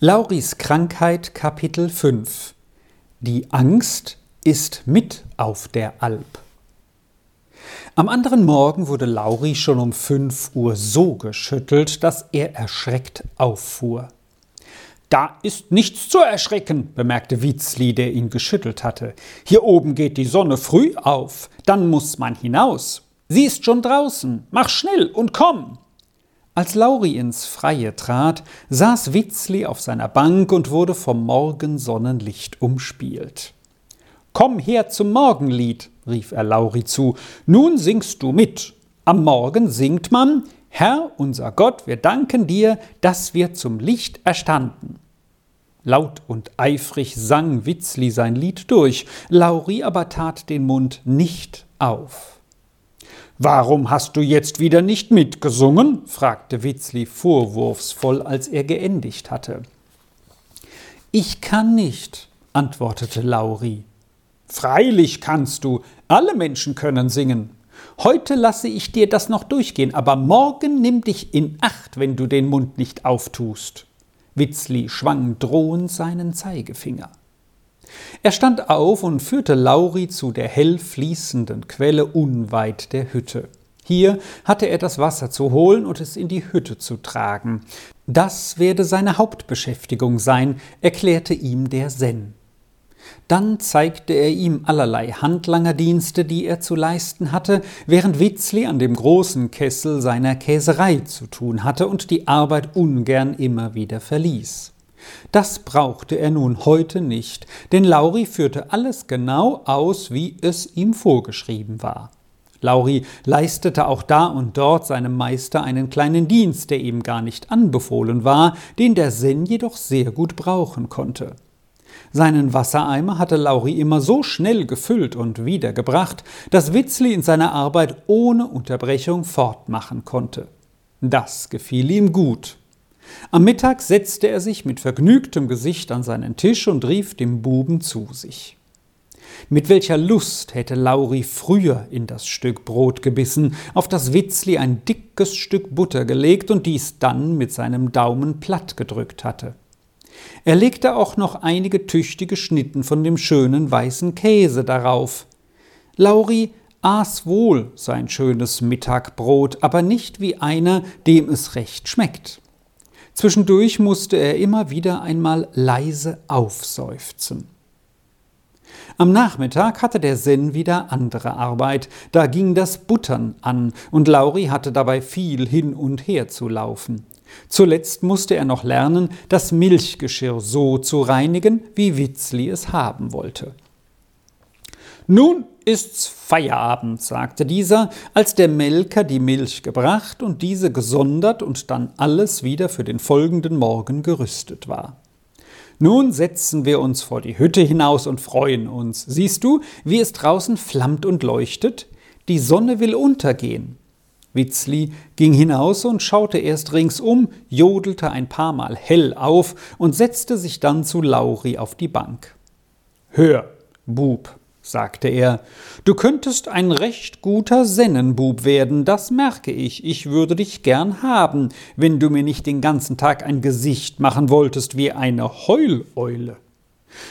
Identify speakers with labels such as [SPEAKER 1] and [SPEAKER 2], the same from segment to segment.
[SPEAKER 1] Lauris Krankheit Kapitel 5 Die Angst ist mit auf der Alp. Am anderen Morgen wurde Lauri schon um fünf Uhr so geschüttelt, dass er erschreckt auffuhr. Da ist nichts zu erschrecken, bemerkte Witzli, der ihn geschüttelt hatte. Hier oben geht die Sonne früh auf, dann muss man hinaus. Sie ist schon draußen, mach schnell und komm. Als Lauri ins Freie trat, saß Witzli auf seiner Bank und wurde vom Morgensonnenlicht umspielt. Komm her zum Morgenlied, rief er Lauri zu, nun singst du mit. Am Morgen singt man, Herr unser Gott, wir danken dir, dass wir zum Licht erstanden. Laut und eifrig sang Witzli sein Lied durch, Lauri aber tat den Mund nicht auf. Warum hast du jetzt wieder nicht mitgesungen? fragte Witzli vorwurfsvoll, als er geendigt hatte. Ich kann nicht, antwortete Lauri. Freilich kannst du, alle Menschen können singen. Heute lasse ich dir das noch durchgehen, aber morgen nimm dich in Acht, wenn du den Mund nicht auftust. Witzli schwang drohend seinen Zeigefinger. Er stand auf und führte Lauri zu der hell fließenden Quelle unweit der Hütte. Hier hatte er das Wasser zu holen und es in die Hütte zu tragen. Das werde seine Hauptbeschäftigung sein, erklärte ihm der Sen. Dann zeigte er ihm allerlei Handlangerdienste, die er zu leisten hatte, während Witzli an dem großen Kessel seiner Käserei zu tun hatte und die Arbeit ungern immer wieder verließ. Das brauchte er nun heute nicht, denn Lauri führte alles genau aus, wie es ihm vorgeschrieben war. Lauri leistete auch da und dort seinem Meister einen kleinen Dienst, der ihm gar nicht anbefohlen war, den der Sen jedoch sehr gut brauchen konnte. Seinen Wassereimer hatte Lauri immer so schnell gefüllt und wiedergebracht, dass Witzli in seiner Arbeit ohne Unterbrechung fortmachen konnte. Das gefiel ihm gut. Am Mittag setzte er sich mit vergnügtem Gesicht an seinen Tisch und rief dem Buben zu sich. Mit welcher Lust hätte Lauri früher in das Stück Brot gebissen, auf das Witzli ein dickes Stück Butter gelegt und dies dann mit seinem Daumen platt gedrückt hatte. Er legte auch noch einige tüchtige Schnitten von dem schönen weißen Käse darauf. Lauri aß wohl sein schönes Mittagbrot, aber nicht wie einer, dem es recht schmeckt. Zwischendurch musste er immer wieder einmal leise aufseufzen. Am Nachmittag hatte der Sen wieder andere Arbeit, da ging das Buttern an, und Lauri hatte dabei viel hin und her zu laufen. Zuletzt musste er noch lernen, das Milchgeschirr so zu reinigen, wie Witzli es haben wollte. Nun ist's Feierabend, sagte dieser, als der Melker die Milch gebracht und diese gesondert und dann alles wieder für den folgenden Morgen gerüstet war. Nun setzen wir uns vor die Hütte hinaus und freuen uns. Siehst du, wie es draußen flammt und leuchtet? Die Sonne will untergehen. Witzli ging hinaus und schaute erst ringsum, jodelte ein paar Mal hell auf und setzte sich dann zu Lauri auf die Bank. Hör, Bub, sagte er, du könntest ein recht guter Sennenbub werden, das merke ich, ich würde dich gern haben, wenn du mir nicht den ganzen Tag ein Gesicht machen wolltest wie eine Heuleule.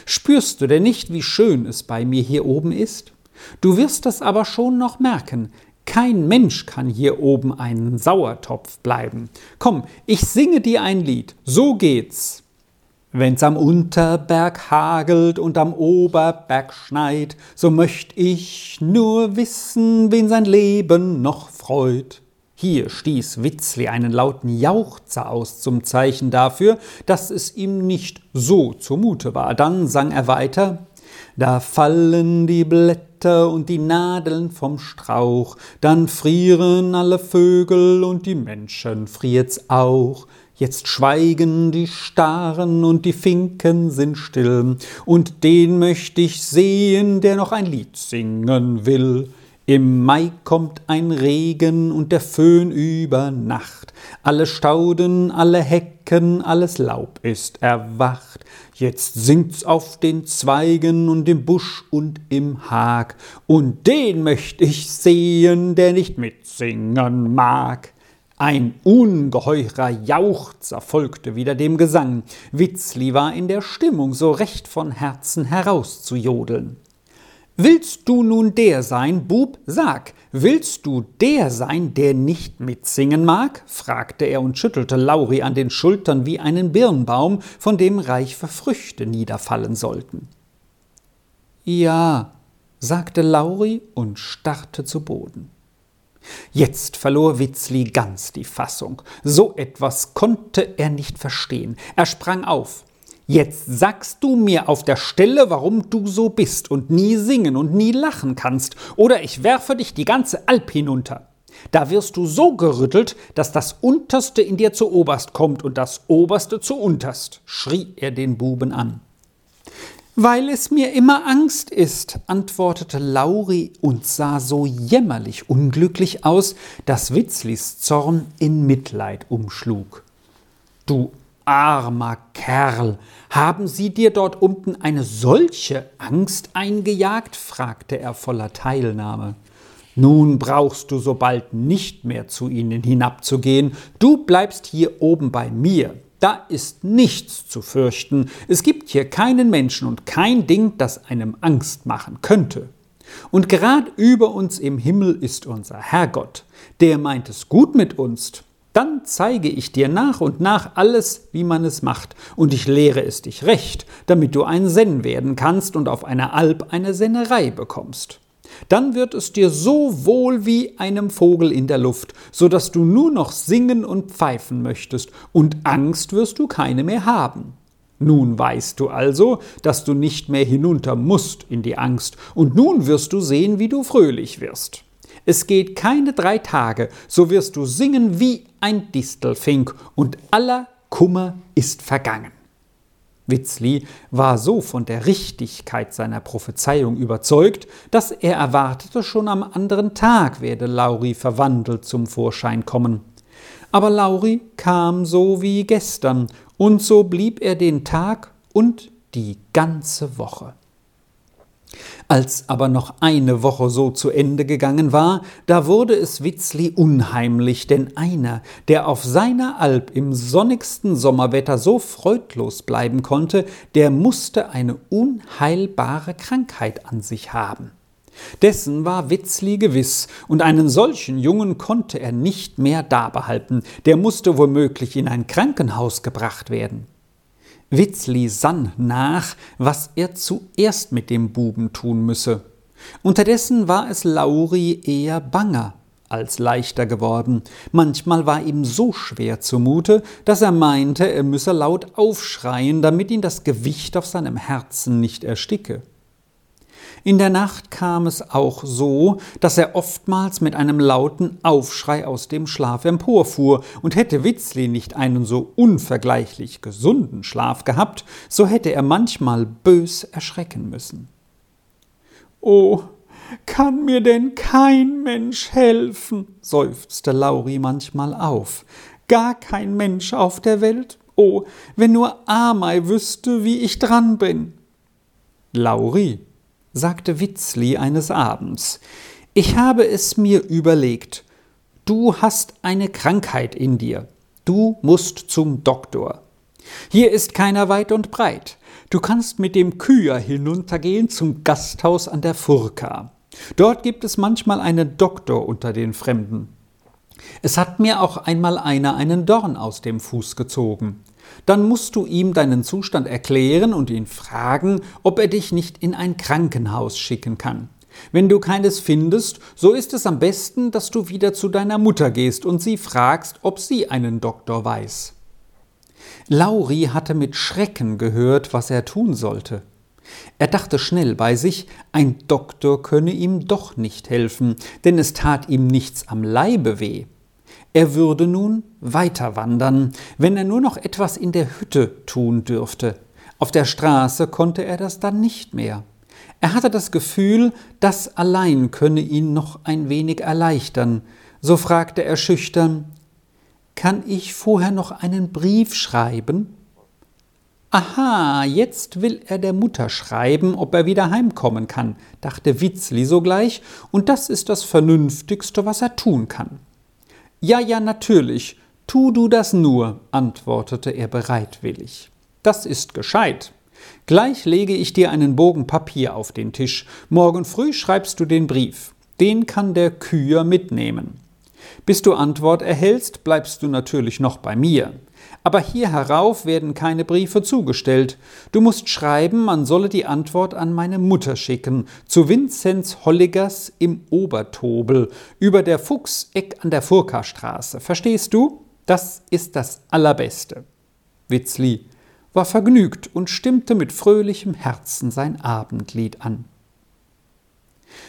[SPEAKER 1] Spürst du denn nicht, wie schön es bei mir hier oben ist? Du wirst es aber schon noch merken, kein Mensch kann hier oben ein Sauertopf bleiben. Komm, ich singe dir ein Lied, so geht's. Wenn's am Unterberg hagelt und am Oberberg schneit, so möcht ich nur wissen, wen sein Leben noch freut. Hier stieß Witzli einen lauten Jauchzer aus zum Zeichen dafür, dass es ihm nicht so zumute war. Dann sang er weiter Da fallen die Blätter und die Nadeln vom Strauch, dann frieren alle Vögel und die Menschen friert's auch. Jetzt schweigen die Staren und die Finken sind still, und den möcht ich sehen, der noch ein Lied singen will. Im Mai kommt ein Regen und der Föhn über Nacht. Alle Stauden, alle Hecken, alles Laub ist erwacht. Jetzt singt's auf den Zweigen und im Busch und im Hag. Und den möcht ich sehen, der nicht mitsingen mag. Ein ungeheurer Jauchzer folgte wieder dem Gesang. Witzli war in der Stimmung, so recht von Herzen herauszujodeln. Willst du nun der sein, Bub, sag, willst du der sein, der nicht mitsingen mag? fragte er und schüttelte Lauri an den Schultern wie einen Birnbaum, von dem reife Früchte niederfallen sollten. Ja, sagte Lauri und starrte zu Boden. Jetzt verlor Witzli ganz die Fassung. So etwas konnte er nicht verstehen. Er sprang auf. Jetzt sagst du mir auf der Stelle, warum du so bist und nie singen und nie lachen kannst, oder ich werfe dich die ganze Alp hinunter. Da wirst du so gerüttelt, dass das Unterste in dir zu Oberst kommt und das Oberste zu Unterst, schrie er den Buben an. Weil es mir immer Angst ist, antwortete Lauri und sah so jämmerlich unglücklich aus, dass Witzlis Zorn in Mitleid umschlug. Du Armer Kerl, haben Sie dir dort unten eine solche Angst eingejagt? fragte er voller Teilnahme. Nun brauchst du so bald nicht mehr zu ihnen hinabzugehen, du bleibst hier oben bei mir. Da ist nichts zu fürchten, es gibt hier keinen Menschen und kein Ding, das einem Angst machen könnte. Und gerad über uns im Himmel ist unser Herrgott, der meint es gut mit uns, dann zeige ich dir nach und nach alles, wie man es macht, und ich lehre es dich recht, damit du ein Senn werden kannst und auf einer Alp eine Sennerei bekommst. Dann wird es dir so wohl wie einem Vogel in der Luft, so dass du nur noch singen und pfeifen möchtest, und Angst wirst du keine mehr haben. Nun weißt du also, dass du nicht mehr hinunter musst in die Angst, und nun wirst du sehen, wie du fröhlich wirst. Es geht keine drei Tage, so wirst du singen wie ein Distelfink und aller Kummer ist vergangen. Witzli war so von der Richtigkeit seiner Prophezeiung überzeugt, dass er erwartete, schon am anderen Tag werde Lauri verwandelt zum Vorschein kommen. Aber Lauri kam so wie gestern, und so blieb er den Tag und die ganze Woche. Als aber noch eine Woche so zu Ende gegangen war, da wurde es Witzli unheimlich, denn einer, der auf seiner Alp im sonnigsten Sommerwetter so freudlos bleiben konnte, der musste eine unheilbare Krankheit an sich haben. Dessen war Witzli gewiss, und einen solchen Jungen konnte er nicht mehr dabehalten, der musste womöglich in ein Krankenhaus gebracht werden. Witzli sann nach, was er zuerst mit dem Buben tun müsse. Unterdessen war es Lauri eher banger als leichter geworden. Manchmal war ihm so schwer zumute, dass er meinte, er müsse laut aufschreien, damit ihn das Gewicht auf seinem Herzen nicht ersticke. In der Nacht kam es auch so, dass er oftmals mit einem lauten Aufschrei aus dem Schlaf emporfuhr, und hätte Witzli nicht einen so unvergleichlich gesunden Schlaf gehabt, so hätte er manchmal bös erschrecken müssen. Oh, kann mir denn kein Mensch helfen? seufzte Lauri manchmal auf. Gar kein Mensch auf der Welt? Oh, wenn nur Amei wüsste, wie ich dran bin. Lauri, sagte Witzli eines Abends, ich habe es mir überlegt, du hast eine Krankheit in dir, du musst zum Doktor. Hier ist keiner weit und breit. Du kannst mit dem Küher hinuntergehen zum Gasthaus an der Furka. Dort gibt es manchmal einen Doktor unter den Fremden. Es hat mir auch einmal einer einen Dorn aus dem Fuß gezogen. Dann musst du ihm deinen Zustand erklären und ihn fragen, ob er dich nicht in ein Krankenhaus schicken kann. Wenn du keines findest, so ist es am besten, dass du wieder zu deiner Mutter gehst und sie fragst, ob sie einen Doktor weiß. Lauri hatte mit Schrecken gehört, was er tun sollte. Er dachte schnell bei sich, ein Doktor könne ihm doch nicht helfen, denn es tat ihm nichts am Leibe weh. Er würde nun weiter wandern, wenn er nur noch etwas in der Hütte tun dürfte. Auf der Straße konnte er das dann nicht mehr. Er hatte das Gefühl, das allein könne ihn noch ein wenig erleichtern. So fragte er schüchtern Kann ich vorher noch einen Brief schreiben? Aha, jetzt will er der Mutter schreiben, ob er wieder heimkommen kann, dachte Witzli sogleich, und das ist das Vernünftigste, was er tun kann. Ja, ja, natürlich, tu du das nur, antwortete er bereitwillig. Das ist gescheit. Gleich lege ich dir einen Bogen Papier auf den Tisch. Morgen früh schreibst du den Brief. Den kann der Küher mitnehmen. Bis du Antwort erhältst, bleibst du natürlich noch bei mir. Aber hier herauf werden keine Briefe zugestellt. Du musst schreiben, man solle die Antwort an meine Mutter schicken, zu Vinzenz Holligers im Obertobel, über der Fuchseck an der Furka-Straße. Verstehst du? Das ist das Allerbeste. Witzli war vergnügt und stimmte mit fröhlichem Herzen sein Abendlied an.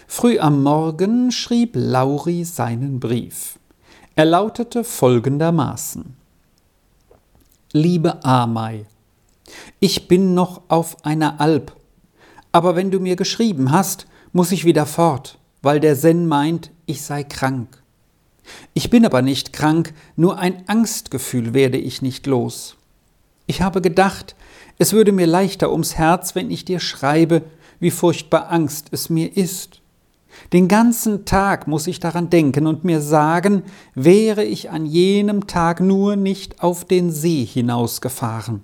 [SPEAKER 1] Früh am Morgen schrieb Lauri seinen Brief. Er lautete folgendermaßen Liebe Amei, ich bin noch auf einer Alp, aber wenn du mir geschrieben hast, muss ich wieder fort, weil der Sen meint, ich sei krank. Ich bin aber nicht krank, nur ein Angstgefühl werde ich nicht los. Ich habe gedacht, es würde mir leichter ums Herz, wenn ich dir schreibe, wie furchtbar Angst es mir ist. Den ganzen Tag muss ich daran denken und mir sagen, wäre ich an jenem Tag nur nicht auf den See hinausgefahren.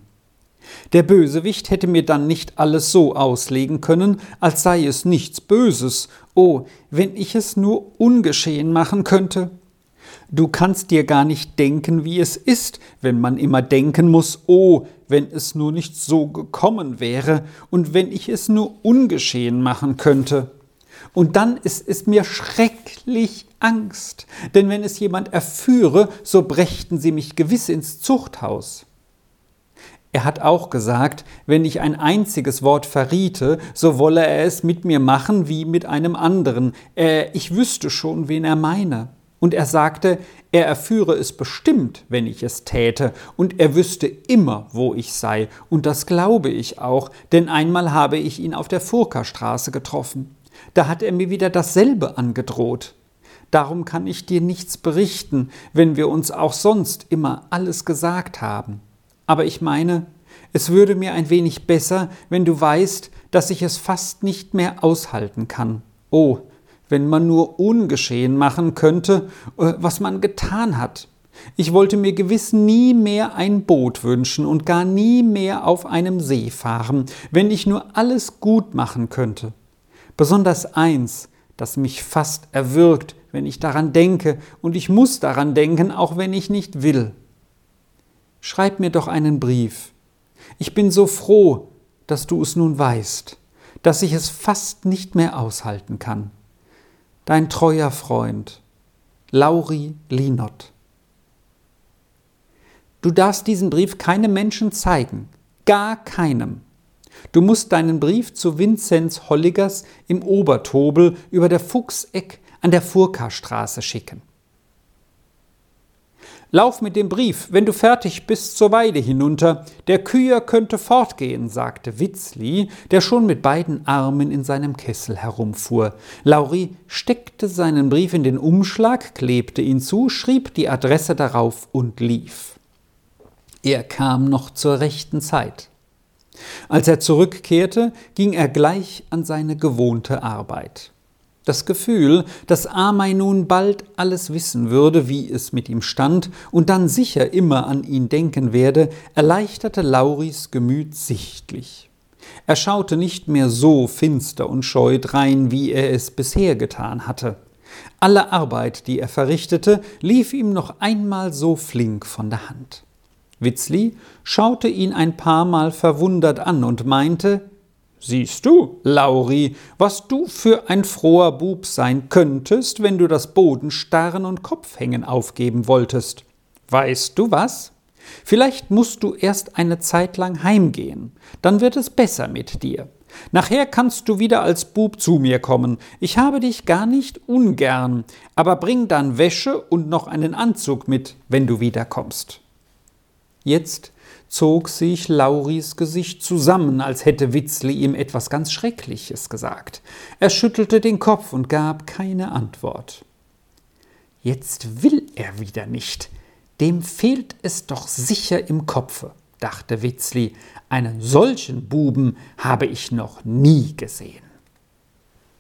[SPEAKER 1] Der Bösewicht hätte mir dann nicht alles so auslegen können, als sei es nichts Böses. Oh, wenn ich es nur ungeschehen machen könnte. Du kannst dir gar nicht denken, wie es ist, wenn man immer denken muss, oh, wenn es nur nicht so gekommen wäre und wenn ich es nur ungeschehen machen könnte. Und dann ist es mir schrecklich Angst, denn wenn es jemand erführe, so brächten sie mich gewiss ins Zuchthaus. Er hat auch gesagt, wenn ich ein einziges Wort verriete, so wolle er es mit mir machen wie mit einem anderen. Äh, ich wüsste schon, wen er meine. Und er sagte, er erführe es bestimmt, wenn ich es täte, und er wüsste immer, wo ich sei, und das glaube ich auch, denn einmal habe ich ihn auf der Furka-Straße getroffen. Da hat er mir wieder dasselbe angedroht. Darum kann ich dir nichts berichten, wenn wir uns auch sonst immer alles gesagt haben. Aber ich meine, es würde mir ein wenig besser, wenn du weißt, dass ich es fast nicht mehr aushalten kann. Oh, wenn man nur ungeschehen machen könnte, äh, was man getan hat. Ich wollte mir gewiss nie mehr ein Boot wünschen und gar nie mehr auf einem See fahren, wenn ich nur alles gut machen könnte. Besonders eins, das mich fast erwürgt, wenn ich daran denke, und ich muss daran denken, auch wenn ich nicht will. Schreib mir doch einen Brief. Ich bin so froh, dass du es nun weißt, dass ich es fast nicht mehr aushalten kann dein treuer Freund, Lauri Linott. Du darfst diesen Brief keinem Menschen zeigen, gar keinem. Du musst deinen Brief zu Vinzenz Holligers im Obertobel über der Fuchseck an der Furka-Straße schicken. Lauf mit dem Brief, wenn du fertig bist, zur Weide hinunter. Der Küher könnte fortgehen, sagte Witzli, der schon mit beiden Armen in seinem Kessel herumfuhr. Lauri steckte seinen Brief in den Umschlag, klebte ihn zu, schrieb die Adresse darauf und lief. Er kam noch zur rechten Zeit. Als er zurückkehrte, ging er gleich an seine gewohnte Arbeit. Das Gefühl, dass Amei nun bald alles wissen würde, wie es mit ihm stand, und dann sicher immer an ihn denken werde, erleichterte Lauris Gemüt sichtlich. Er schaute nicht mehr so finster und scheu drein, wie er es bisher getan hatte. Alle Arbeit, die er verrichtete, lief ihm noch einmal so flink von der Hand. Witzli schaute ihn ein paar Mal verwundert an und meinte, Siehst du, Lauri, was du für ein froher Bub sein könntest, wenn du das Bodenstarren und Kopfhängen aufgeben wolltest. Weißt du was? Vielleicht musst du erst eine Zeit lang heimgehen, dann wird es besser mit dir. Nachher kannst du wieder als Bub zu mir kommen. Ich habe dich gar nicht ungern, aber bring dann Wäsche und noch einen Anzug mit, wenn du wiederkommst. Jetzt zog sich Lauris Gesicht zusammen, als hätte Witzli ihm etwas ganz Schreckliches gesagt. Er schüttelte den Kopf und gab keine Antwort. Jetzt will er wieder nicht. Dem fehlt es doch sicher im Kopfe, dachte Witzli. Einen solchen Buben habe ich noch nie gesehen.